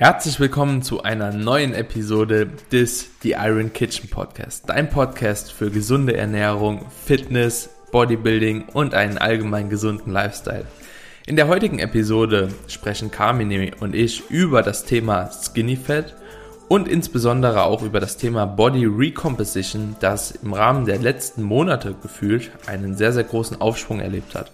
Herzlich willkommen zu einer neuen Episode des The Iron Kitchen Podcast. Dein Podcast für gesunde Ernährung, Fitness, Bodybuilding und einen allgemein gesunden Lifestyle. In der heutigen Episode sprechen Carmine und ich über das Thema Skinny Fat und insbesondere auch über das Thema Body Recomposition, das im Rahmen der letzten Monate gefühlt einen sehr, sehr großen Aufschwung erlebt hat.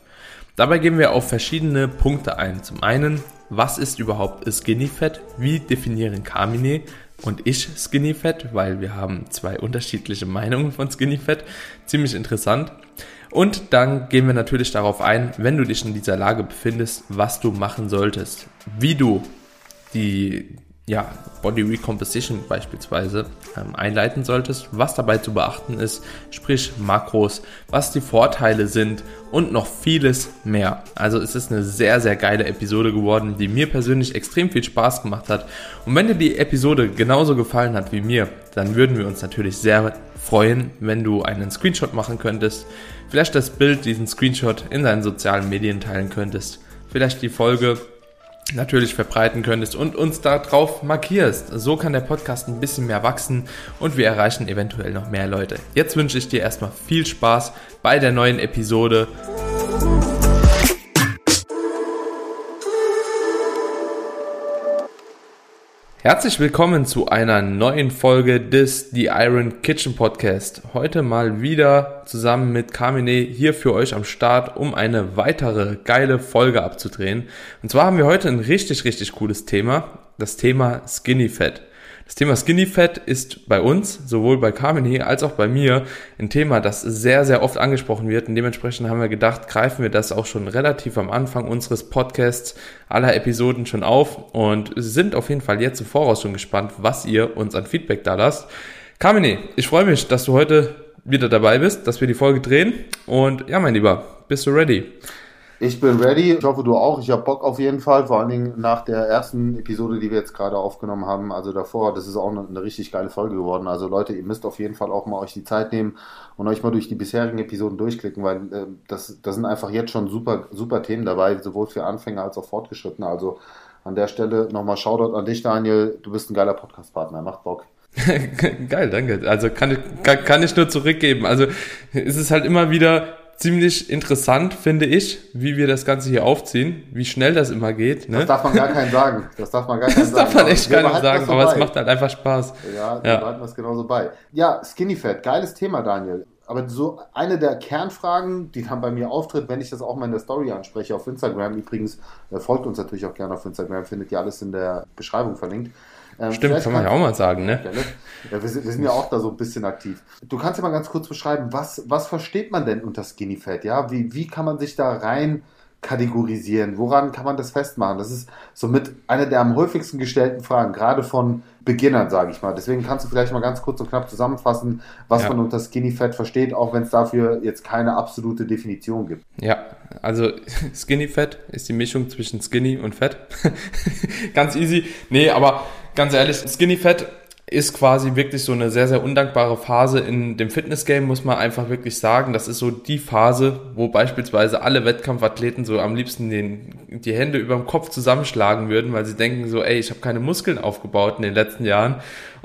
Dabei gehen wir auf verschiedene Punkte ein. Zum einen was ist überhaupt Skinny Fat, wie definieren Carmine und ich Skinny Fat, weil wir haben zwei unterschiedliche Meinungen von Skinny Fat, ziemlich interessant. Und dann gehen wir natürlich darauf ein, wenn du dich in dieser Lage befindest, was du machen solltest, wie du die ja, Body Recomposition beispielsweise ähm, einleiten solltest, was dabei zu beachten ist, sprich Makros, was die Vorteile sind und noch vieles mehr. Also es ist eine sehr, sehr geile Episode geworden, die mir persönlich extrem viel Spaß gemacht hat. Und wenn dir die Episode genauso gefallen hat wie mir, dann würden wir uns natürlich sehr freuen, wenn du einen Screenshot machen könntest, vielleicht das Bild, diesen Screenshot in deinen sozialen Medien teilen könntest, vielleicht die Folge natürlich verbreiten könntest und uns darauf markierst. So kann der Podcast ein bisschen mehr wachsen und wir erreichen eventuell noch mehr Leute. Jetzt wünsche ich dir erstmal viel Spaß bei der neuen Episode. Herzlich willkommen zu einer neuen Folge des The Iron Kitchen Podcast. Heute mal wieder zusammen mit Carmine hier für euch am Start, um eine weitere geile Folge abzudrehen. Und zwar haben wir heute ein richtig, richtig cooles Thema. Das Thema Skinny Fat. Das Thema Skinny Fat ist bei uns, sowohl bei Carmen als auch bei mir, ein Thema, das sehr, sehr oft angesprochen wird. Und dementsprechend haben wir gedacht, greifen wir das auch schon relativ am Anfang unseres Podcasts aller Episoden schon auf und sind auf jeden Fall jetzt im Voraus schon gespannt, was ihr uns an Feedback da lasst. Carmine, ich freue mich, dass du heute wieder dabei bist, dass wir die Folge drehen. Und ja, mein Lieber, bist du ready? Ich bin ready. Ich hoffe, du auch. Ich habe Bock auf jeden Fall. Vor allen Dingen nach der ersten Episode, die wir jetzt gerade aufgenommen haben. Also davor, das ist auch eine, eine, richtig geile Folge geworden. Also Leute, ihr müsst auf jeden Fall auch mal euch die Zeit nehmen und euch mal durch die bisherigen Episoden durchklicken, weil äh, das, das sind einfach jetzt schon super, super Themen dabei, sowohl für Anfänger als auch Fortgeschrittene. Also an der Stelle nochmal Shoutout an dich, Daniel. Du bist ein geiler Podcast-Partner. Macht Bock. Geil, danke. Also kann ich, kann, kann ich nur zurückgeben. Also es ist halt immer wieder ziemlich interessant, finde ich, wie wir das Ganze hier aufziehen, wie schnell das immer geht. Ne? Das darf man gar keinen sagen. Das darf man gar keinen sagen. Das darf man echt gar nicht sagen, aber es macht halt einfach Spaß. Ja, wir ja. behalten das genauso bei. Ja, Skinny Fat, geiles Thema, Daniel. Aber so eine der Kernfragen, die dann bei mir auftritt, wenn ich das auch mal in der Story anspreche, auf Instagram übrigens, äh, folgt uns natürlich auch gerne auf Instagram, findet ihr alles in der Beschreibung verlinkt. Ähm, Stimmt, kann man ja auch mal sagen, ne? Ja, wir, sind, wir sind ja auch da so ein bisschen aktiv. Du kannst ja mal ganz kurz beschreiben, was, was versteht man denn unter Skinny Fat? Ja? Wie, wie kann man sich da rein kategorisieren? Woran kann man das festmachen? Das ist somit eine der am häufigsten gestellten Fragen, gerade von Beginnern, sage ich mal. Deswegen kannst du vielleicht mal ganz kurz und knapp zusammenfassen, was ja. man unter Skinny Fat versteht, auch wenn es dafür jetzt keine absolute Definition gibt. Ja, also Skinny Fat ist die Mischung zwischen Skinny und Fett. ganz easy. Nee, aber ganz ehrlich, Skinny Fat ist quasi wirklich so eine sehr, sehr undankbare Phase in dem Fitnessgame, muss man einfach wirklich sagen. Das ist so die Phase, wo beispielsweise alle Wettkampfathleten so am liebsten den, die Hände über dem Kopf zusammenschlagen würden, weil sie denken so, ey, ich habe keine Muskeln aufgebaut in den letzten Jahren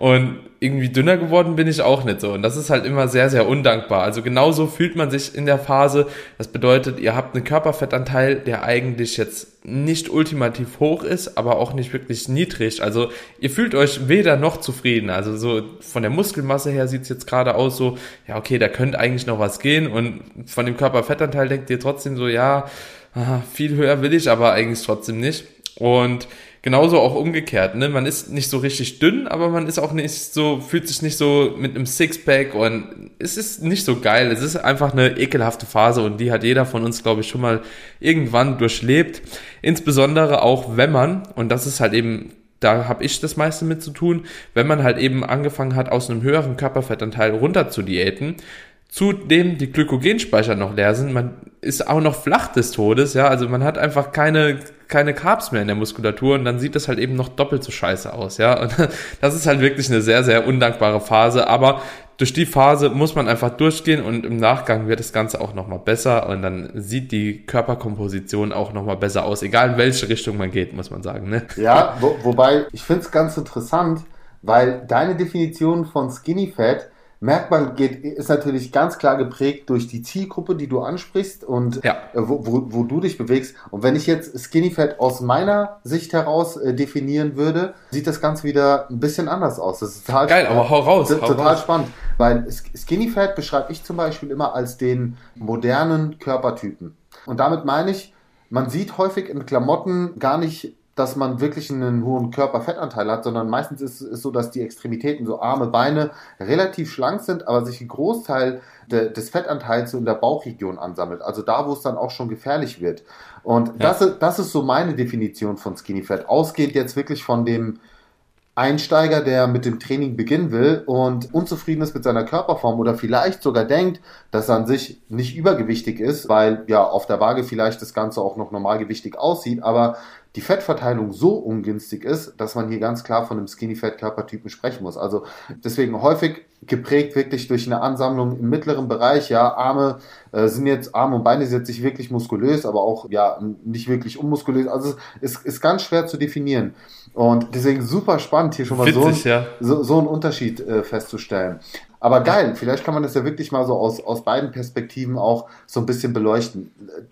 und irgendwie dünner geworden bin ich auch nicht so. Und das ist halt immer sehr, sehr undankbar. Also genauso fühlt man sich in der Phase. Das bedeutet, ihr habt einen Körperfettanteil, der eigentlich jetzt nicht ultimativ hoch ist, aber auch nicht wirklich niedrig. Also ihr fühlt euch weder noch zufrieden. Also so von der Muskelmasse her sieht es jetzt gerade aus so, ja okay, da könnte eigentlich noch was gehen. Und von dem Körperfettanteil denkt ihr trotzdem so, ja, viel höher will ich aber eigentlich trotzdem nicht. Und genauso auch umgekehrt, ne? Man ist nicht so richtig dünn, aber man ist auch nicht so, fühlt sich nicht so mit einem Sixpack und es ist nicht so geil. Es ist einfach eine ekelhafte Phase und die hat jeder von uns, glaube ich, schon mal irgendwann durchlebt. Insbesondere auch, wenn man, und das ist halt eben da habe ich das meiste mit zu tun, wenn man halt eben angefangen hat, aus einem höheren Körperfettanteil runter zu diäten, zudem die Glykogenspeicher noch leer sind, man ist auch noch flach des Todes, ja, also man hat einfach keine, keine Carbs mehr in der Muskulatur und dann sieht das halt eben noch doppelt so scheiße aus, ja, und das ist halt wirklich eine sehr, sehr undankbare Phase, aber durch die Phase muss man einfach durchgehen und im Nachgang wird das Ganze auch nochmal besser und dann sieht die Körperkomposition auch nochmal besser aus, egal in welche Richtung man geht, muss man sagen. Ne? Ja, wo, wobei ich finde es ganz interessant, weil deine Definition von Skinny Fat merkt man, geht, ist natürlich ganz klar geprägt durch die Zielgruppe, die du ansprichst und ja. äh, wo, wo, wo, du dich bewegst. Und wenn ich jetzt Skinny Fat aus meiner Sicht heraus äh, definieren würde, sieht das Ganze wieder ein bisschen anders aus. Das ist total geil, aber hau raus. Hau total raus. spannend, weil Skinny Fat beschreibe ich zum Beispiel immer als den modernen Körpertypen. Und damit meine ich, man sieht häufig in Klamotten gar nicht dass man wirklich einen hohen Körperfettanteil hat, sondern meistens ist es so, dass die Extremitäten, so Arme, Beine, relativ schlank sind, aber sich ein Großteil de, des Fettanteils so in der Bauchregion ansammelt. Also da, wo es dann auch schon gefährlich wird. Und ja. das, ist, das ist so meine Definition von Skinny Fat. Ausgehend jetzt wirklich von dem Einsteiger, der mit dem Training beginnen will und unzufrieden ist mit seiner Körperform oder vielleicht sogar denkt, dass er an sich nicht übergewichtig ist, weil ja auf der Waage vielleicht das Ganze auch noch normalgewichtig aussieht, aber die Fettverteilung so ungünstig ist, dass man hier ganz klar von einem Skinny Fat Körpertypen sprechen muss. Also deswegen häufig geprägt wirklich durch eine Ansammlung im mittleren Bereich. Ja, Arme äh, sind jetzt, Arme und Beine sind jetzt nicht wirklich muskulös, aber auch ja nicht wirklich unmuskulös. Also es ist, ist ganz schwer zu definieren. Und deswegen super spannend, hier schon mal Witzig, so, ein, ja. so, so einen Unterschied äh, festzustellen. Aber geil, vielleicht kann man das ja wirklich mal so aus, aus beiden Perspektiven auch so ein bisschen beleuchten.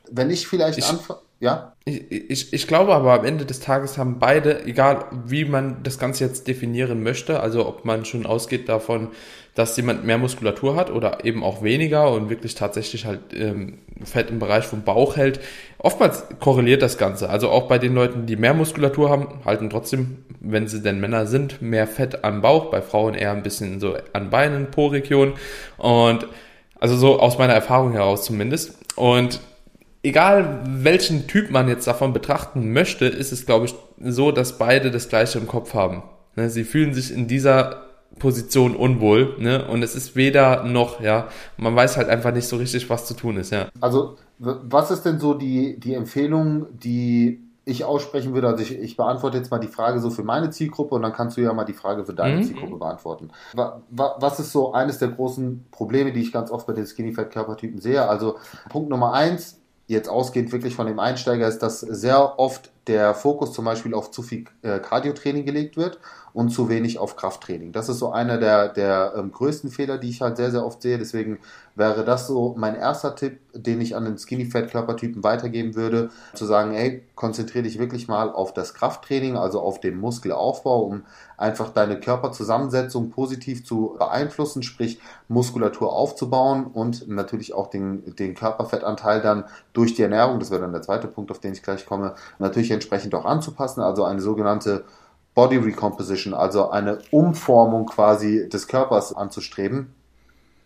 Wenn ich vielleicht anfange. Ja? Ich, ich, ich glaube aber am Ende des Tages haben beide, egal wie man das Ganze jetzt definieren möchte, also ob man schon ausgeht davon, dass jemand mehr Muskulatur hat oder eben auch weniger und wirklich tatsächlich halt ähm, Fett im Bereich vom Bauch hält. Oftmals korreliert das Ganze. Also auch bei den Leuten, die mehr Muskulatur haben, halten trotzdem, wenn sie denn Männer sind, mehr Fett am Bauch, bei Frauen eher ein bisschen so an Beinen, Po-Region und also so aus meiner Erfahrung heraus zumindest. Und egal welchen Typ man jetzt davon betrachten möchte, ist es, glaube ich, so, dass beide das Gleiche im Kopf haben. Ne, sie fühlen sich in dieser Position unwohl, ne? Und es ist weder noch, ja. Man weiß halt einfach nicht so richtig, was zu tun ist, ja. Also, was ist denn so die, die Empfehlung, die ich aussprechen würde? Also, ich, ich beantworte jetzt mal die Frage so für meine Zielgruppe und dann kannst du ja mal die Frage für deine mhm. Zielgruppe beantworten. Was ist so eines der großen Probleme, die ich ganz oft bei den Skinny Fat Körpertypen sehe? Also, Punkt Nummer eins, jetzt ausgehend wirklich von dem Einsteiger, ist, dass sehr oft der Fokus zum Beispiel auf zu viel äh, gelegt wird und zu wenig auf Krafttraining. Das ist so einer der, der ähm, größten Fehler, die ich halt sehr, sehr oft sehe. Deswegen wäre das so mein erster Tipp, den ich an den Skinny Fat Körpertypen weitergeben würde, zu sagen, hey, konzentriere dich wirklich mal auf das Krafttraining, also auf den Muskelaufbau, um einfach deine Körperzusammensetzung positiv zu beeinflussen, sprich Muskulatur aufzubauen und natürlich auch den, den Körperfettanteil dann durch die Ernährung, das wäre dann der zweite Punkt, auf den ich gleich komme, natürlich entsprechend auch anzupassen, also eine sogenannte Body Recomposition, also eine Umformung quasi des Körpers anzustreben.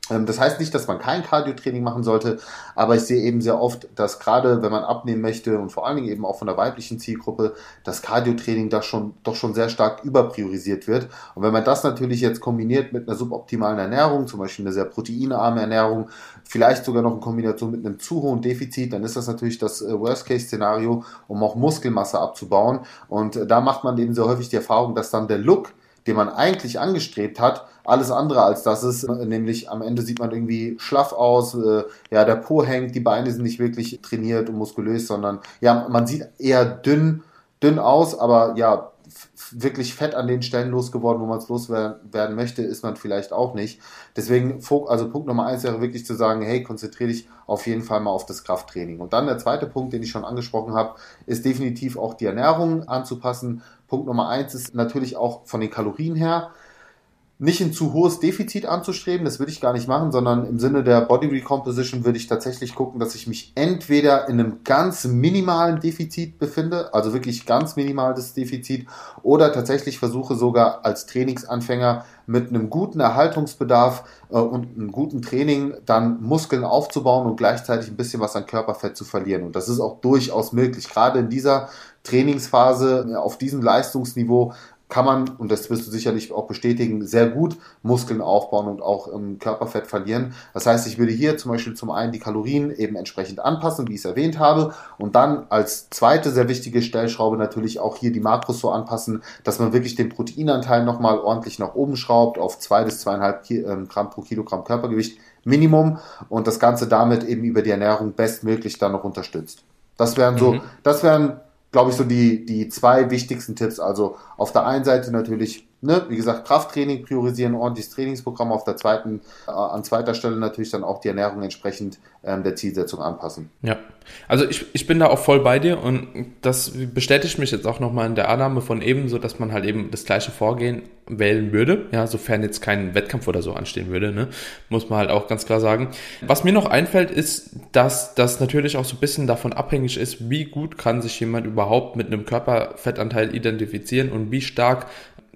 Ähm, das heißt nicht, dass man kein Cardio-Training machen sollte, aber ich sehe eben sehr oft, dass gerade wenn man abnehmen möchte und vor allen Dingen eben auch von der weiblichen Zielgruppe, das Cardio-Training da schon, doch schon sehr stark überpriorisiert wird. Und wenn man das natürlich jetzt kombiniert mit einer suboptimalen Ernährung, zum Beispiel eine sehr proteinarme Ernährung, vielleicht sogar noch in Kombination mit einem zu hohen Defizit, dann ist das natürlich das äh, Worst-Case-Szenario, um auch Muskelmasse abzubauen. Und äh, da macht man eben sehr häufig die Erfahrung, dass dann der Look, den man eigentlich angestrebt hat, alles andere als das ist. Nämlich am Ende sieht man irgendwie schlaff aus, äh, ja, der Po hängt, die Beine sind nicht wirklich trainiert und muskulös, sondern ja, man sieht eher dünn, dünn aus, aber ja, wirklich fett an den Stellen losgeworden, wo man es loswerden möchte, ist man vielleicht auch nicht. Deswegen, also Punkt Nummer eins wäre wirklich zu sagen, hey, konzentriere dich auf jeden Fall mal auf das Krafttraining. Und dann der zweite Punkt, den ich schon angesprochen habe, ist definitiv auch die Ernährung anzupassen. Punkt Nummer eins ist natürlich auch von den Kalorien her nicht ein zu hohes Defizit anzustreben, das würde ich gar nicht machen, sondern im Sinne der Body Recomposition würde ich tatsächlich gucken, dass ich mich entweder in einem ganz minimalen Defizit befinde, also wirklich ganz minimales Defizit, oder tatsächlich versuche sogar als Trainingsanfänger mit einem guten Erhaltungsbedarf äh, und einem guten Training dann Muskeln aufzubauen und gleichzeitig ein bisschen was an Körperfett zu verlieren. Und das ist auch durchaus möglich. Gerade in dieser Trainingsphase auf diesem Leistungsniveau kann man, und das wirst du sicherlich auch bestätigen, sehr gut Muskeln aufbauen und auch ähm, Körperfett verlieren. Das heißt, ich würde hier zum Beispiel zum einen die Kalorien eben entsprechend anpassen, wie ich es erwähnt habe, und dann als zweite sehr wichtige Stellschraube natürlich auch hier die Makros so anpassen, dass man wirklich den Proteinanteil nochmal ordentlich nach oben schraubt auf zwei bis zweieinhalb ähm, Gramm pro Kilogramm Körpergewicht Minimum und das Ganze damit eben über die Ernährung bestmöglich dann noch unterstützt. Das wären so, mhm. das wären glaube ich, so die, die zwei wichtigsten Tipps. Also auf der einen Seite natürlich, ne, wie gesagt, Krafttraining priorisieren, ordentliches Trainingsprogramm. Auf der zweiten, äh, an zweiter Stelle natürlich dann auch die Ernährung entsprechend ähm, der Zielsetzung anpassen. Ja, also ich, ich bin da auch voll bei dir und das bestätigt mich jetzt auch nochmal in der Annahme von eben, so dass man halt eben das gleiche Vorgehen wählen würde, ja, sofern jetzt kein Wettkampf oder so anstehen würde, ne, muss man halt auch ganz klar sagen. Was mir noch einfällt, ist, dass das natürlich auch so ein bisschen davon abhängig ist, wie gut kann sich jemand überhaupt mit einem Körperfettanteil identifizieren und wie stark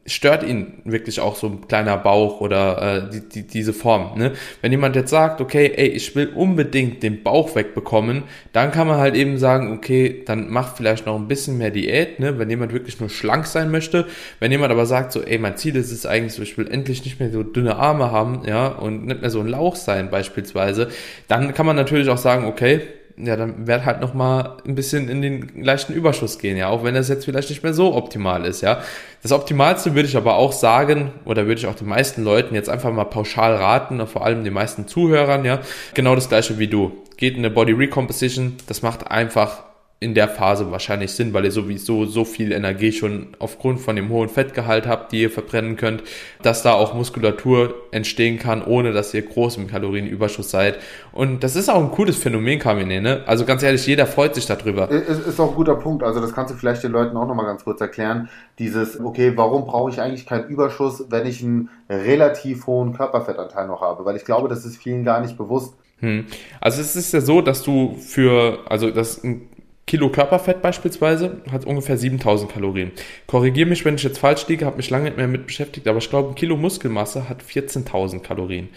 stört ihn wirklich auch so ein kleiner Bauch oder äh, die, die, diese Form. Ne? Wenn jemand jetzt sagt, okay, ey, ich will unbedingt den Bauch wegbekommen, dann kann man halt eben sagen, okay, dann mach vielleicht noch ein bisschen mehr Diät, ne? wenn jemand wirklich nur schlank sein möchte. Wenn jemand aber sagt, so, ey, mein Ziel ist es eigentlich so, ich will endlich nicht mehr so dünne Arme haben, ja, und nicht mehr so ein Lauch sein beispielsweise, dann kann man natürlich auch sagen, okay, ja, dann wird halt noch mal ein bisschen in den leichten Überschuss gehen, ja, auch wenn das jetzt vielleicht nicht mehr so optimal ist, ja. Das Optimalste würde ich aber auch sagen, oder würde ich auch den meisten Leuten jetzt einfach mal pauschal raten, vor allem den meisten Zuhörern, ja, genau das gleiche wie du. Geht in eine Body Recomposition, das macht einfach in der Phase wahrscheinlich Sinn, weil ihr sowieso so viel Energie schon aufgrund von dem hohen Fettgehalt habt, die ihr verbrennen könnt, dass da auch Muskulatur entstehen kann, ohne dass ihr groß im Kalorienüberschuss seid. Und das ist auch ein cooles Phänomen, Kamine, ne? Also ganz ehrlich, jeder freut sich darüber. Ist, ist auch ein guter Punkt. Also das kannst du vielleicht den Leuten auch nochmal ganz kurz erklären. Dieses, okay, warum brauche ich eigentlich keinen Überschuss, wenn ich einen relativ hohen Körperfettanteil noch habe? Weil ich glaube, das ist vielen gar nicht bewusst. Hm. Also es ist ja so, dass du für, also das ein Kilo Körperfett beispielsweise hat ungefähr 7000 Kalorien. Korrigiere mich, wenn ich jetzt falsch liege, habe mich lange nicht mehr mit beschäftigt, aber ich glaube, ein Kilo Muskelmasse hat 14.000 Kalorien.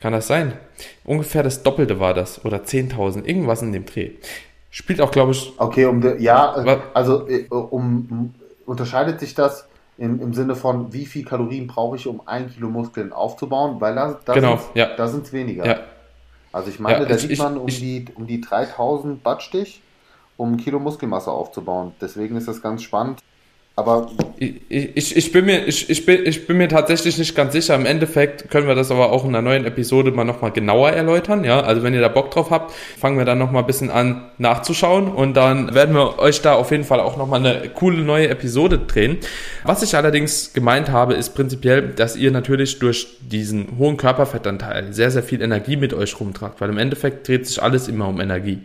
Kann das sein? Ungefähr das Doppelte war das oder 10.000, irgendwas in dem Dreh. Spielt auch, glaube ich. Okay, um de, ja, also äh, um, unterscheidet sich das im, im Sinne von, wie viel Kalorien brauche ich, um ein Kilo Muskeln aufzubauen? Weil da, da genau, sind ja. es weniger. Ja. Also ich meine, Ja, da ich- sieht ich- man um ich- die um die 3000 Battstich, um Kilo Muskelmasse aufzubauen. Deswegen ist das ganz spannend. Aber Ich, ich, ich, bin mir, ich, ich, bin, ich bin mir tatsächlich nicht ganz sicher. Im Endeffekt können wir das aber auch in einer neuen Episode mal nochmal genauer erläutern. Ja, also wenn ihr da Bock drauf habt, fangen wir dann nochmal ein bisschen an nachzuschauen und dann werden wir euch da auf jeden Fall auch nochmal eine coole neue Episode drehen. Was ich allerdings gemeint habe, ist prinzipiell, dass ihr natürlich durch diesen hohen Körperfettanteil sehr, sehr viel Energie mit euch rumtragt, weil im Endeffekt dreht sich alles immer um Energie.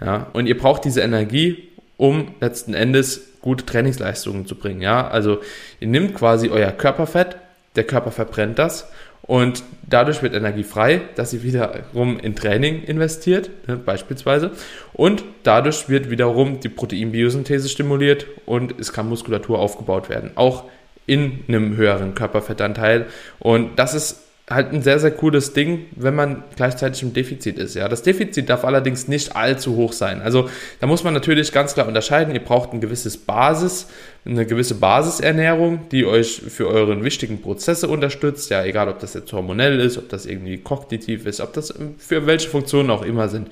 Ja, und ihr braucht diese Energie, um letzten Endes gute Trainingsleistungen zu bringen. Ja, also ihr nehmt quasi euer Körperfett, der Körper verbrennt das und dadurch wird Energie frei, dass ihr wiederum in Training investiert, ne, beispielsweise. Und dadurch wird wiederum die Proteinbiosynthese stimuliert und es kann Muskulatur aufgebaut werden. Auch in einem höheren Körperfettanteil. Und das ist halt ein sehr, sehr cooles Ding, wenn man gleichzeitig im Defizit ist. Ja, das Defizit darf allerdings nicht allzu hoch sein. Also da muss man natürlich ganz klar unterscheiden. Ihr braucht ein gewisses Basis, eine gewisse Basisernährung, die euch für euren wichtigen Prozesse unterstützt. Ja, egal ob das jetzt hormonell ist, ob das irgendwie kognitiv ist, ob das für welche Funktionen auch immer sind.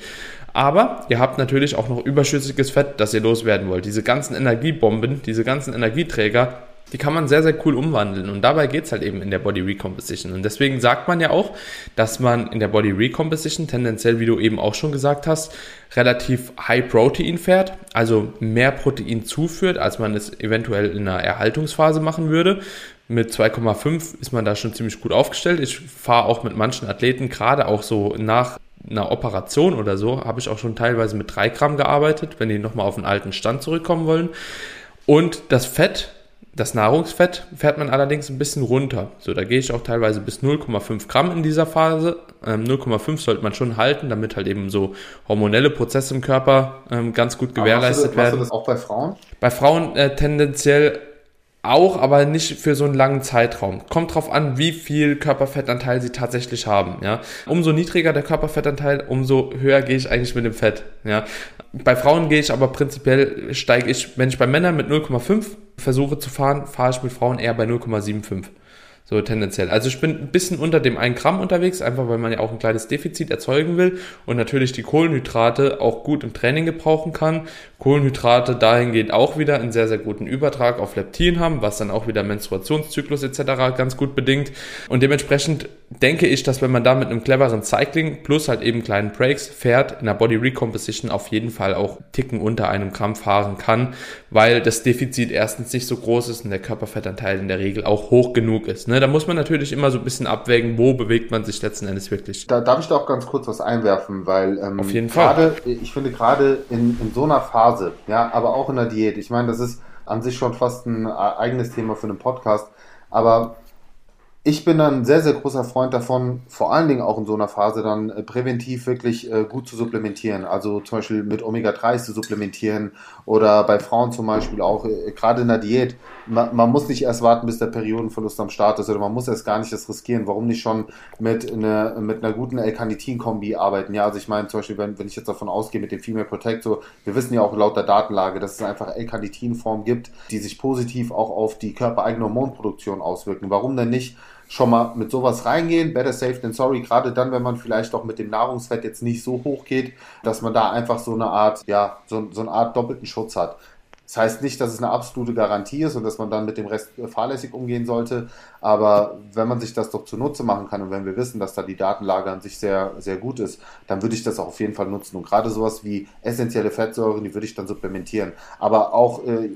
Aber ihr habt natürlich auch noch überschüssiges Fett, das ihr loswerden wollt. Diese ganzen Energiebomben, diese ganzen Energieträger, die kann man sehr, sehr cool umwandeln. Und dabei geht's halt eben in der Body Recomposition. Und deswegen sagt man ja auch, dass man in der Body Recomposition tendenziell, wie du eben auch schon gesagt hast, relativ High Protein fährt, also mehr Protein zuführt, als man es eventuell in einer Erhaltungsphase machen würde. Mit 2,5 ist man da schon ziemlich gut aufgestellt. Ich fahre auch mit manchen Athleten, gerade auch so nach einer Operation oder so, habe ich auch schon teilweise mit 3 Gramm gearbeitet, wenn die nochmal auf den alten Stand zurückkommen wollen. Und das Fett, das Nahrungsfett fährt man allerdings ein bisschen runter. So, da gehe ich auch teilweise bis 0,5 Gramm in dieser Phase. Ähm, 0,5 sollte man schon halten, damit halt eben so hormonelle Prozesse im Körper ähm, ganz gut gewährleistet machst du, das- machst werden. du das auch bei Frauen? Bei Frauen äh, tendenziell auch, aber nicht für so einen langen Zeitraum. Kommt drauf an, wie viel Körperfettanteil sie tatsächlich haben. Ja, umso niedriger der Körperfettanteil, umso höher gehe ich eigentlich mit dem Fett. Ja, bei Frauen gehe ich aber prinzipiell steige ich, wenn ich bei Männern mit 0,5 Versuche zu fahren, fahre ich mit Frauen eher bei 0,75. So tendenziell. Also ich bin ein bisschen unter dem 1 Gramm unterwegs, einfach weil man ja auch ein kleines Defizit erzeugen will und natürlich die Kohlenhydrate auch gut im Training gebrauchen kann. Kohlenhydrate dahingehend auch wieder einen sehr, sehr guten Übertrag auf Leptin haben, was dann auch wieder Menstruationszyklus etc. ganz gut bedingt. Und dementsprechend denke ich, dass wenn man da mit einem cleveren Cycling plus halt eben kleinen Breaks fährt, in der Body Recomposition auf jeden Fall auch Ticken unter einem Gramm fahren kann, weil das Defizit erstens nicht so groß ist und der Körperfettanteil in der Regel auch hoch genug ist. Ne? Da muss man natürlich immer so ein bisschen abwägen, wo bewegt man sich letzten Endes wirklich. Da darf ich da auch ganz kurz was einwerfen, weil ähm, auf jeden Fall. ich finde gerade in, in so einer Phase, ja, aber auch in der Diät, ich meine, das ist an sich schon fast ein eigenes Thema für einen Podcast, aber ich bin dann ein sehr, sehr großer Freund davon, vor allen Dingen auch in so einer Phase dann äh, präventiv wirklich äh, gut zu supplementieren. Also zum Beispiel mit Omega-3 zu supplementieren oder bei Frauen zum Beispiel auch, äh, gerade in der Diät. Man, man, muss nicht erst warten, bis der Periodenverlust am Start ist oder man muss erst gar nicht das riskieren. Warum nicht schon mit, eine, mit einer guten L-Carnitin-Kombi arbeiten? Ja, also ich meine zum Beispiel, wenn, wenn ich jetzt davon ausgehe mit dem Female Protector, wir wissen ja auch laut der Datenlage, dass es einfach L-Carnitin-Formen gibt, die sich positiv auch auf die körpereigene Hormonproduktion auswirken. Warum denn nicht? Schon mal mit sowas reingehen. Better safe than sorry, gerade dann, wenn man vielleicht auch mit dem Nahrungsfett jetzt nicht so hoch geht, dass man da einfach so eine Art, ja, so, so eine Art doppelten Schutz hat. Das heißt nicht, dass es eine absolute Garantie ist und dass man dann mit dem Rest fahrlässig umgehen sollte. Aber wenn man sich das doch zunutze machen kann und wenn wir wissen, dass da die Datenlage an sich sehr, sehr gut ist, dann würde ich das auch auf jeden Fall nutzen. Und gerade sowas wie essentielle Fettsäuren, die würde ich dann supplementieren. Aber auch, äh,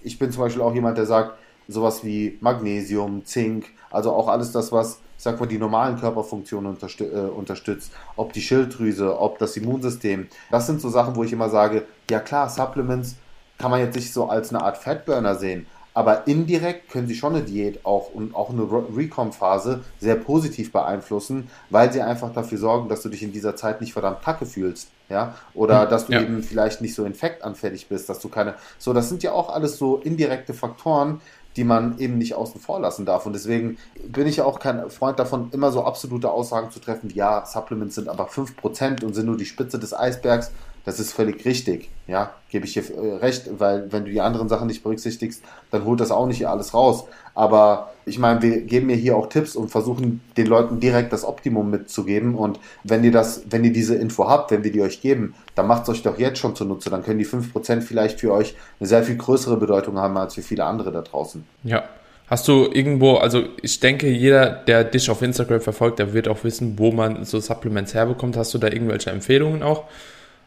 ich bin zum Beispiel auch jemand, der sagt, sowas wie Magnesium, Zink, also auch alles das, was, ich sag mal, die normalen Körperfunktionen unterstü äh, unterstützt, ob die Schilddrüse, ob das Immunsystem. Das sind so Sachen, wo ich immer sage, ja klar, Supplements kann man jetzt nicht so als eine Art Fatburner sehen, aber indirekt können sie schon eine Diät auch und auch eine Recom-Phase sehr positiv beeinflussen, weil sie einfach dafür sorgen, dass du dich in dieser Zeit nicht verdammt kacke fühlst. Ja, oder hm, dass du ja. eben vielleicht nicht so infektanfällig bist, dass du keine. So, das sind ja auch alles so indirekte Faktoren, die man eben nicht außen vor lassen darf. Und deswegen bin ich auch kein Freund davon, immer so absolute Aussagen zu treffen, ja, Supplements sind aber 5% und sind nur die Spitze des Eisbergs. Das ist völlig richtig. Ja, gebe ich dir äh, recht, weil wenn du die anderen Sachen nicht berücksichtigst, dann holt das auch nicht alles raus. Aber ich meine, wir geben mir hier auch Tipps und versuchen den Leuten direkt das Optimum mitzugeben. Und wenn ihr das, wenn ihr diese Info habt, wenn wir die euch geben, dann macht es euch doch jetzt schon zunutze. Dann können die 5% vielleicht für euch eine sehr viel größere Bedeutung haben als für viele andere da draußen. Ja. Hast du irgendwo, also ich denke, jeder, der dich auf Instagram verfolgt, der wird auch wissen, wo man so Supplements herbekommt. Hast du da irgendwelche Empfehlungen auch?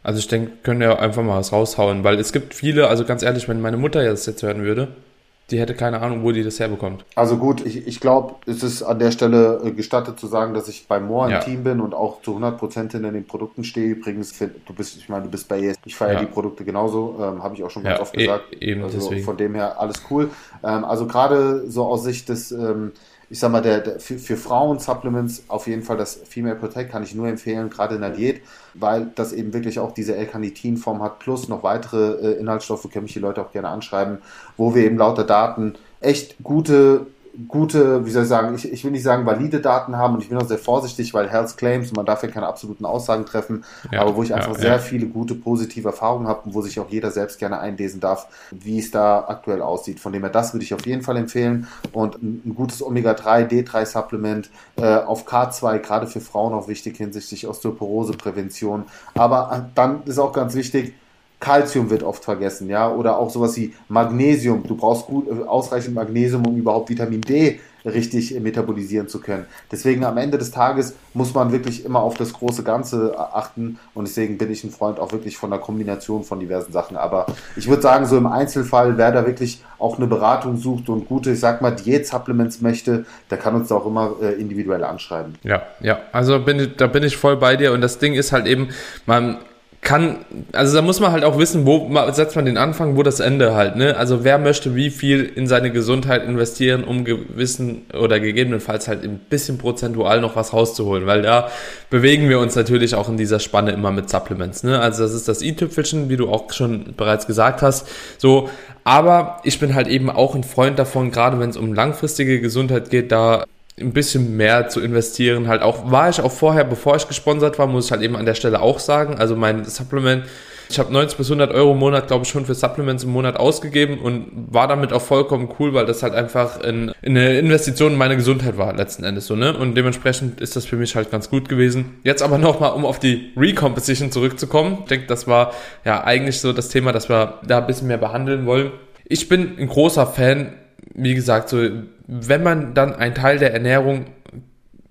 Also ich denke, können ja einfach mal was raushauen, weil es gibt viele, also ganz ehrlich, wenn meine Mutter das jetzt hören würde, die hätte keine Ahnung, wo die das herbekommt. Also gut, ich, ich glaube, es ist an der Stelle äh, gestattet zu sagen, dass ich bei Moore ja. im Team bin und auch zu 100% hinter den Produkten stehe. Übrigens, du bist, ich meine, du bist bei ES, ich feiere ja. die Produkte genauso, ähm, habe ich auch schon ganz ja, oft gesagt. E eben also deswegen. von dem her alles cool. Ähm, also gerade so aus Sicht des ähm, ich sag mal, der, der für, für Frauen Supplements auf jeden Fall das Female Protect kann ich nur empfehlen, gerade in der Diät, weil das eben wirklich auch diese L-Carnitin-Form hat, plus noch weitere äh, Inhaltsstoffe, können mich die Leute auch gerne anschreiben, wo wir eben lauter Daten echt gute gute, wie soll ich sagen, ich, ich will nicht sagen valide Daten haben und ich bin auch sehr vorsichtig, weil Health Claims und man darf ja keine absoluten Aussagen treffen, ja, aber wo ich einfach ja, sehr ja. viele gute positive Erfahrungen habe und wo sich auch jeder selbst gerne einlesen darf, wie es da aktuell aussieht. Von dem her, das würde ich auf jeden Fall empfehlen und ein, ein gutes Omega-3, D3-Supplement äh, auf K2, gerade für Frauen auch wichtig hinsichtlich Osteoporose-Prävention. Aber äh, dann ist auch ganz wichtig, Calcium wird oft vergessen, ja, oder auch sowas wie Magnesium. Du brauchst gut, äh, ausreichend Magnesium, um überhaupt Vitamin D richtig äh, metabolisieren zu können. Deswegen am Ende des Tages muss man wirklich immer auf das große Ganze äh, achten und deswegen bin ich ein Freund auch wirklich von der Kombination von diversen Sachen. Aber ich würde sagen, so im Einzelfall, wer da wirklich auch eine Beratung sucht und gute, ich sag mal, Diät-Supplements möchte, der kann uns da auch immer äh, individuell anschreiben. Ja, ja, also bin da bin ich voll bei dir und das Ding ist halt eben, man kann, also da muss man halt auch wissen, wo setzt man den Anfang, wo das Ende halt, ne? Also wer möchte wie viel in seine Gesundheit investieren, um gewissen oder gegebenenfalls halt ein bisschen prozentual noch was rauszuholen, weil da bewegen wir uns natürlich auch in dieser Spanne immer mit Supplements, ne? Also das ist das i-Tüpfelchen, wie du auch schon bereits gesagt hast, so, aber ich bin halt eben auch ein Freund davon, gerade wenn es um langfristige Gesundheit geht, da ein bisschen mehr zu investieren. Halt auch, war ich auch vorher, bevor ich gesponsert war, muss ich halt eben an der Stelle auch sagen. Also mein Supplement Ich habe 90 bis 100 Euro im Monat, glaube ich, schon für Supplements im Monat ausgegeben und war damit auch vollkommen cool, weil das halt einfach in, in eine Investition in meine Gesundheit war, letzten Endes so, ne? Und dementsprechend ist das für mich halt ganz gut gewesen. Jetzt aber nochmal, um auf die Recomposition zurückzukommen. Ich denke, das war ja eigentlich so das Thema, das wir da ein bisschen mehr behandeln wollen. Ich bin ein großer Fan, wie gesagt, so, wenn man dann einen Teil der Ernährung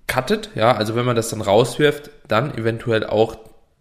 cuttet, ja, also wenn man das dann rauswirft, dann eventuell auch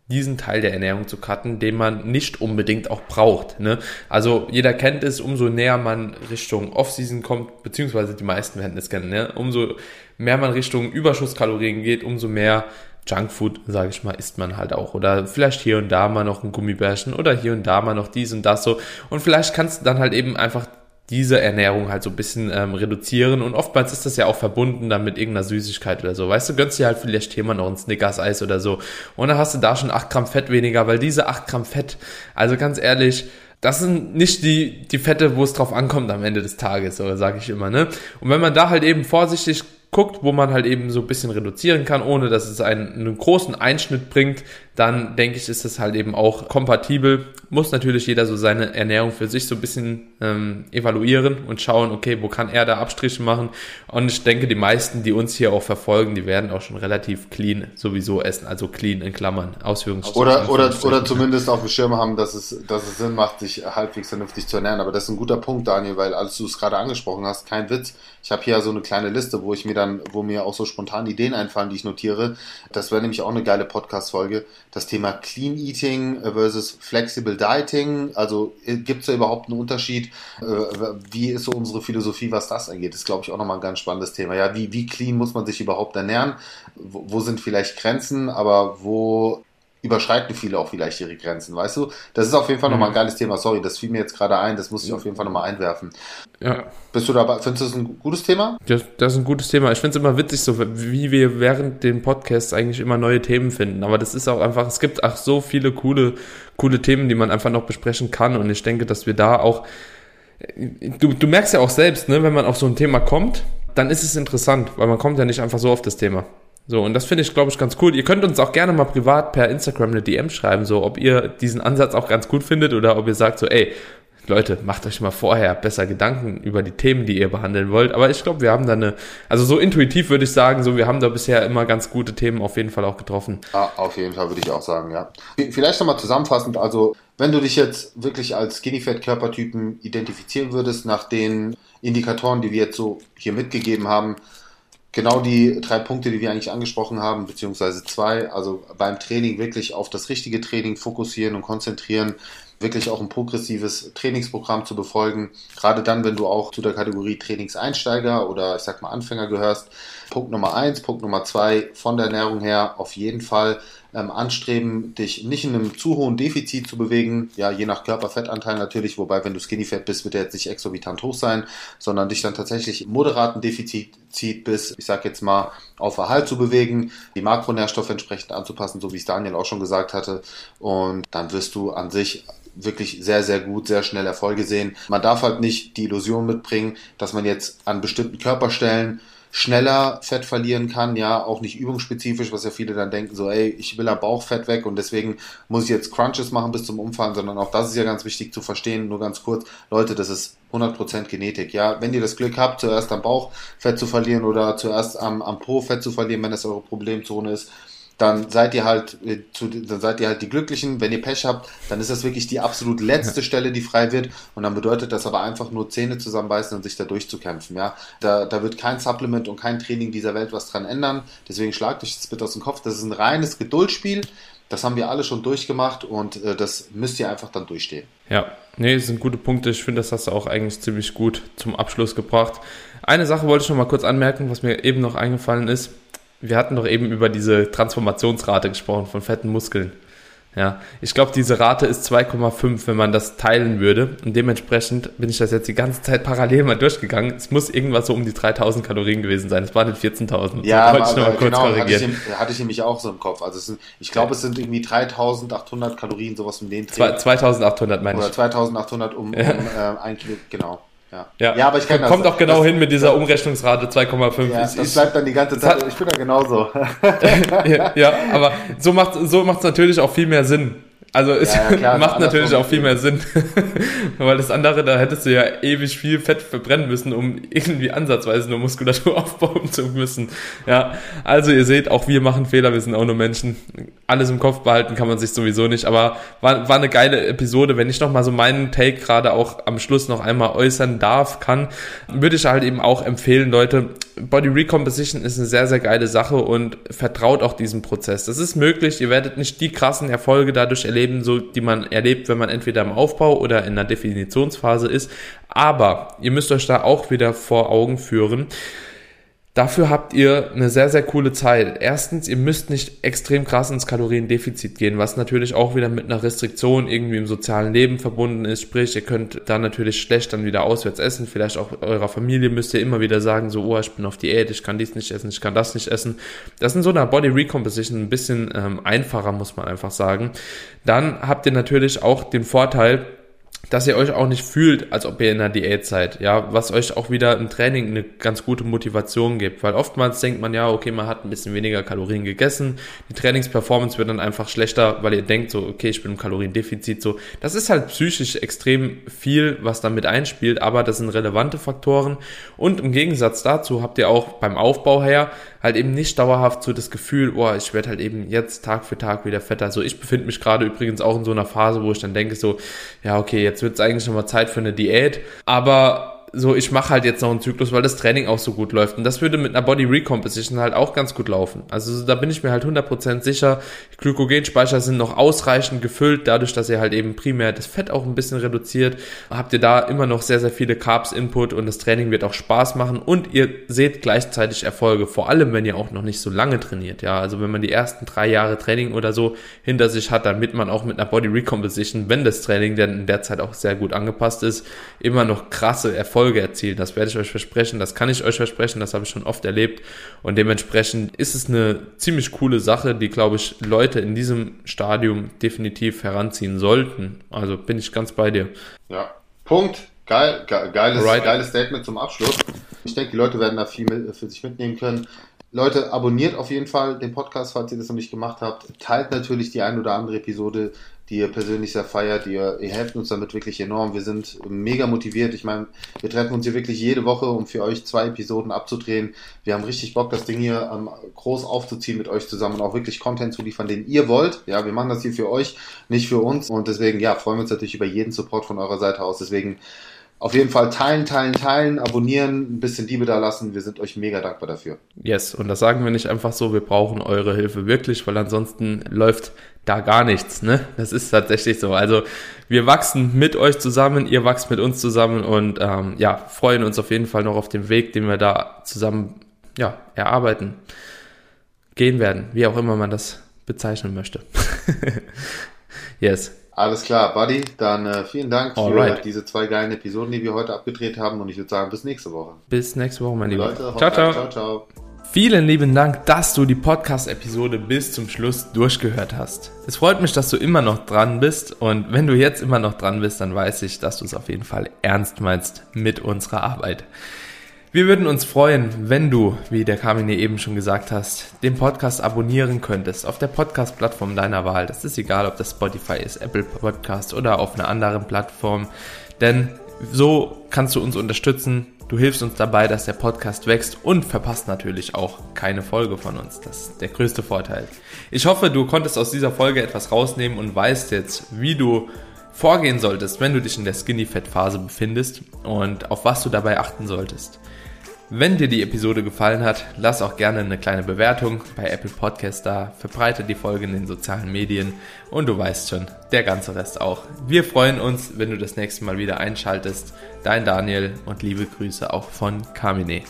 diesen Teil der Ernährung zu cutten, den man nicht unbedingt auch braucht. Ne? Also jeder kennt es, umso näher man Richtung Off-Season kommt, beziehungsweise die meisten werden es kennen, ne? umso mehr man Richtung Überschusskalorien geht, umso mehr Junkfood, sage ich mal, isst man halt auch. Oder vielleicht hier und da mal noch ein Gummibärchen oder hier und da mal noch dies und das so. Und vielleicht kannst du dann halt eben einfach diese Ernährung halt so ein bisschen ähm, reduzieren und oftmals ist das ja auch verbunden dann mit irgendeiner Süßigkeit oder so. Weißt du, gönnst dir halt vielleicht mal noch ein Snickers-Eis oder so und dann hast du da schon 8 Gramm Fett weniger, weil diese 8 Gramm Fett, also ganz ehrlich, das sind nicht die, die Fette, wo es drauf ankommt am Ende des Tages, so sage ich immer, ne? Und wenn man da halt eben vorsichtig guckt, wo man halt eben so ein bisschen reduzieren kann, ohne dass es einen, einen großen Einschnitt bringt, dann denke ich, ist es halt eben auch kompatibel. Muss natürlich jeder so seine Ernährung für sich so ein bisschen ähm, evaluieren und schauen, okay, wo kann er da Abstriche machen. Und ich denke, die meisten, die uns hier auch verfolgen, die werden auch schon relativ clean sowieso essen, also clean in Klammern, Ausführungsstrichen. Oder, oder, oder zumindest auf dem Schirm haben, dass es, dass es Sinn macht, sich halbwegs vernünftig zu ernähren. Aber das ist ein guter Punkt, Daniel, weil als du es gerade angesprochen hast, kein Witz. Ich habe hier so eine kleine Liste, wo ich mir dann, wo mir auch so spontan Ideen einfallen, die ich notiere. Das wäre nämlich auch eine geile Podcast-Folge das Thema Clean Eating versus Flexible Dieting. Also äh, gibt es da überhaupt einen Unterschied? Äh, wie ist so unsere Philosophie, was das angeht? Das ist, glaube ich, auch nochmal ein ganz spannendes Thema. Ja, wie, wie clean muss man sich überhaupt ernähren? Wo, wo sind vielleicht Grenzen, aber wo überschreiten viele auch vielleicht ihre Grenzen, weißt du? Das ist auf jeden Fall mhm. nochmal ein geiles Thema. Sorry, das fiel mir jetzt gerade ein, das muss ich auf jeden Fall nochmal einwerfen. Ja. Bist du dabei? Findest du das ein gutes Thema? Das, das ist ein gutes Thema. Ich finde es immer witzig, so wie wir während den Podcasts eigentlich immer neue Themen finden. Aber das ist auch einfach, es gibt auch so viele coole, coole Themen, die man einfach noch besprechen kann. Und ich denke, dass wir da auch, du, du merkst ja auch selbst, ne, wenn man auf so ein Thema kommt, dann ist es interessant, weil man kommt ja nicht einfach so auf das Thema. So, und das finde ich, glaube ich, ganz cool. Ihr könnt uns auch gerne mal privat per Instagram eine DM schreiben, so ob ihr diesen Ansatz auch ganz gut findet oder ob ihr sagt so, ey, Leute, macht euch mal vorher besser Gedanken über die Themen, die ihr behandeln wollt. Aber ich glaube, wir haben da eine, also so intuitiv würde ich sagen, so wir haben da bisher immer ganz gute Themen auf jeden Fall auch getroffen. Ja, auf jeden Fall würde ich auch sagen, ja. Vielleicht nochmal zusammenfassend, also wenn du dich jetzt wirklich als Skinny Fat Körpertypen identifizieren würdest, nach den Indikatoren, die wir jetzt so hier mitgegeben haben, genau die drei Punkte, die wir eigentlich angesprochen haben, beziehungsweise zwei. Also beim Training wirklich auf das richtige Training fokussieren und konzentrieren, wirklich auch ein progressives Trainingsprogramm zu befolgen. Gerade dann, wenn du auch zu der Kategorie Trainingseinsteiger oder ich sag mal Anfänger gehörst. Punkt Nummer eins, Punkt Nummer zwei, von der Ernährung her auf jeden Fall ähm, anstreben, dich nicht in einem zu hohen Defizit zu bewegen, ja, je nach Körperfettanteil natürlich, wobei, wenn du skinny fett bist, wird der jetzt nicht exorbitant hoch sein, sondern dich dann tatsächlich im moderaten Defizit bis, ich sag jetzt mal, auf Erhalt zu bewegen, die Makronährstoffe entsprechend anzupassen, so wie es Daniel auch schon gesagt hatte, und dann wirst du an sich wirklich sehr, sehr gut, sehr schnell Erfolge sehen. Man darf halt nicht die Illusion mitbringen, dass man jetzt an bestimmten Körperstellen schneller Fett verlieren kann, ja, auch nicht übungsspezifisch, was ja viele dann denken, so, ey, ich will am Bauchfett weg und deswegen muss ich jetzt Crunches machen bis zum Umfallen, sondern auch das ist ja ganz wichtig zu verstehen, nur ganz kurz, Leute, das ist 100% Genetik, ja, wenn ihr das Glück habt, zuerst am Bauch Fett zu verlieren oder zuerst am, am Po Fett zu verlieren, wenn das eure Problemzone ist, dann seid ihr halt äh, zu, dann seid ihr halt die Glücklichen. Wenn ihr Pech habt, dann ist das wirklich die absolut letzte Stelle, die frei wird. Und dann bedeutet das aber einfach nur Zähne zusammenbeißen und sich da durchzukämpfen. Ja, da, da wird kein Supplement und kein Training dieser Welt was dran ändern. Deswegen schlagt euch das bitte aus dem Kopf. Das ist ein reines Geduldsspiel. Das haben wir alle schon durchgemacht und äh, das müsst ihr einfach dann durchstehen. Ja, nee, das sind gute Punkte. Ich finde, das hast du auch eigentlich ziemlich gut zum Abschluss gebracht. Eine Sache wollte ich noch mal kurz anmerken, was mir eben noch eingefallen ist wir hatten doch eben über diese Transformationsrate gesprochen von fetten Muskeln. Ja, ich glaube, diese Rate ist 2,5, wenn man das teilen würde. Und dementsprechend bin ich das jetzt die ganze Zeit parallel mal durchgegangen. Es muss irgendwas so um die 3000 Kalorien gewesen sein. Es waren nicht 14.000. Ja, so, aber, aber genau, hatte ich, hatte ich nämlich auch so im Kopf. Also sind, ich glaube, es sind irgendwie 3800 Kalorien, sowas um den Dreh. 2800 meine ich. Oder 2800 um, um äh, ein Kilo, genau. Ja. ja. ja, aber ich das. Kommt auch genau das, hin mit dieser Umrechnungsrate 2,5. Ja, das bleibt dann die ganze Zeit. ich bin da genauso. ja, ja, aber so macht so macht's natürlich auch viel mehr Sinn. Also es ja, ja, klar, macht natürlich auch viel mehr Sinn, weil das andere, da hättest du ja ewig viel Fett verbrennen müssen, um irgendwie ansatzweise nur Muskulatur aufbauen zu müssen. Ja, also ihr seht, auch wir machen Fehler, wir sind auch nur Menschen. Alles im Kopf behalten kann man sich sowieso nicht, aber war, war eine geile Episode. Wenn ich noch mal so meinen Take gerade auch am Schluss noch einmal äußern darf, kann, würde ich halt eben auch empfehlen, Leute, Body Recomposition ist eine sehr, sehr geile Sache und vertraut auch diesem Prozess. Das ist möglich, ihr werdet nicht die krassen Erfolge dadurch erleben, so die man erlebt, wenn man entweder im Aufbau oder in der Definitionsphase ist. Aber ihr müsst euch da auch wieder vor Augen führen, Dafür habt ihr eine sehr, sehr coole Zeit. Erstens, ihr müsst nicht extrem krass ins Kaloriendefizit gehen, was natürlich auch wieder mit einer Restriktion irgendwie im sozialen Leben verbunden ist. Sprich, ihr könnt da natürlich schlecht dann wieder auswärts essen. Vielleicht auch eurer Familie müsst ihr immer wieder sagen, so, oh, ich bin auf Diät, ich kann dies nicht essen, ich kann das nicht essen. Das ist in so einer Body Recomposition ein bisschen ähm, einfacher, muss man einfach sagen. Dann habt ihr natürlich auch den Vorteil, dass ihr euch auch nicht fühlt, als ob ihr in einer Diät seid, ja, was euch auch wieder im Training eine ganz gute Motivation gibt, weil oftmals denkt man ja, okay, man hat ein bisschen weniger Kalorien gegessen, die Trainingsperformance wird dann einfach schlechter, weil ihr denkt so, okay, ich bin im Kaloriendefizit, so, das ist halt psychisch extrem viel, was da mit einspielt, aber das sind relevante Faktoren. Und im Gegensatz dazu habt ihr auch beim Aufbau her halt eben nicht dauerhaft so das Gefühl, oh, ich werde halt eben jetzt Tag für Tag wieder fetter. So, ich befinde mich gerade übrigens auch in so einer Phase, wo ich dann denke so, ja, okay, jetzt wird es eigentlich nochmal Zeit für eine Diät. Aber so, ich mache halt jetzt noch einen Zyklus, weil das Training auch so gut läuft. Und das würde mit einer Body Recomposition halt auch ganz gut laufen. Also da bin ich mir halt 100% sicher. Glykogenspeicher sind noch ausreichend gefüllt, dadurch, dass ihr halt eben primär das Fett auch ein bisschen reduziert. Habt ihr da immer noch sehr, sehr viele Carbs Input und das Training wird auch Spaß machen und ihr seht gleichzeitig Erfolge. Vor allem, wenn ihr auch noch nicht so lange trainiert. Ja, also wenn man die ersten drei Jahre Training oder so hinter sich hat, damit man auch mit einer Body Recomposition, wenn das Training denn in der Zeit auch sehr gut angepasst ist, immer noch krasse Erfolge Erfolge erzielen. Das werde ich euch versprechen, das kann ich euch versprechen, das habe ich schon oft erlebt. Und dementsprechend ist es eine ziemlich coole Sache, die, glaube ich, Leute in diesem Stadium definitiv heranziehen sollten. Also bin ich ganz bei dir. Ja, Punkt. Geil, ge geiles, right. geiles Statement zum Abschluss. Ich denke, die Leute werden da viel mit, für sich mitnehmen können. Leute, abonniert auf jeden Fall den Podcast, falls ihr das noch nicht gemacht habt. Teilt natürlich die ein oder andere Episode die ihr persönlich sehr feiert. Ihr, ihr helft uns damit wirklich enorm. Wir sind mega motiviert. Ich meine, wir treffen uns hier wirklich jede Woche, um für euch zwei Episoden abzudrehen. Wir haben richtig Bock, das Ding hier ähm, groß aufzuziehen mit euch zusammen und auch wirklich Content zu liefern, den ihr wollt. Ja, wir machen das hier für euch, nicht für uns. Und deswegen, ja, freuen wir uns natürlich über jeden Support von eurer Seite aus. Deswegen auf jeden Fall teilen, teilen, teilen, abonnieren, ein bisschen Liebe da lassen. Wir sind euch mega dankbar dafür. Yes, und das sagen wir nicht einfach so, wir brauchen eure Hilfe wirklich, weil ansonsten läuft da gar nichts. Ne? Das ist tatsächlich so. Also wir wachsen mit euch zusammen, ihr wachst mit uns zusammen und ähm, ja, freuen uns auf jeden Fall noch auf den Weg, den wir da zusammen ja, erarbeiten, gehen werden, wie auch immer man das bezeichnen möchte. yes. Alles klar, Buddy. Dann äh, vielen Dank Alright. für diese zwei geilen Episoden, die wir heute abgedreht haben. Und ich würde sagen, bis nächste Woche. Bis nächste Woche, mein Lieber. Leute, ciao, ciao. ciao, ciao. Vielen lieben Dank, dass du die Podcast-Episode bis zum Schluss durchgehört hast. Es freut mich, dass du immer noch dran bist und wenn du jetzt immer noch dran bist, dann weiß ich, dass du es auf jeden Fall ernst meinst mit unserer Arbeit. Wir würden uns freuen, wenn du, wie der Carmine eben schon gesagt hast, den Podcast abonnieren könntest auf der Podcast-Plattform deiner Wahl. Das ist egal, ob das Spotify ist, Apple Podcast oder auf einer anderen Plattform, denn so kannst du uns unterstützen, Du hilfst uns dabei, dass der Podcast wächst und verpasst natürlich auch keine Folge von uns. Das ist der größte Vorteil. Ich hoffe, du konntest aus dieser Folge etwas rausnehmen und weißt jetzt, wie du vorgehen solltest, wenn du dich in der Skinny-Fett-Phase befindest und auf was du dabei achten solltest. Wenn dir die Episode gefallen hat, lass auch gerne eine kleine Bewertung bei Apple Podcast da, verbreite die Folge in den sozialen Medien und du weißt schon, der ganze Rest auch. Wir freuen uns, wenn du das nächste Mal wieder einschaltest. Dein Daniel und liebe Grüße auch von Carmine.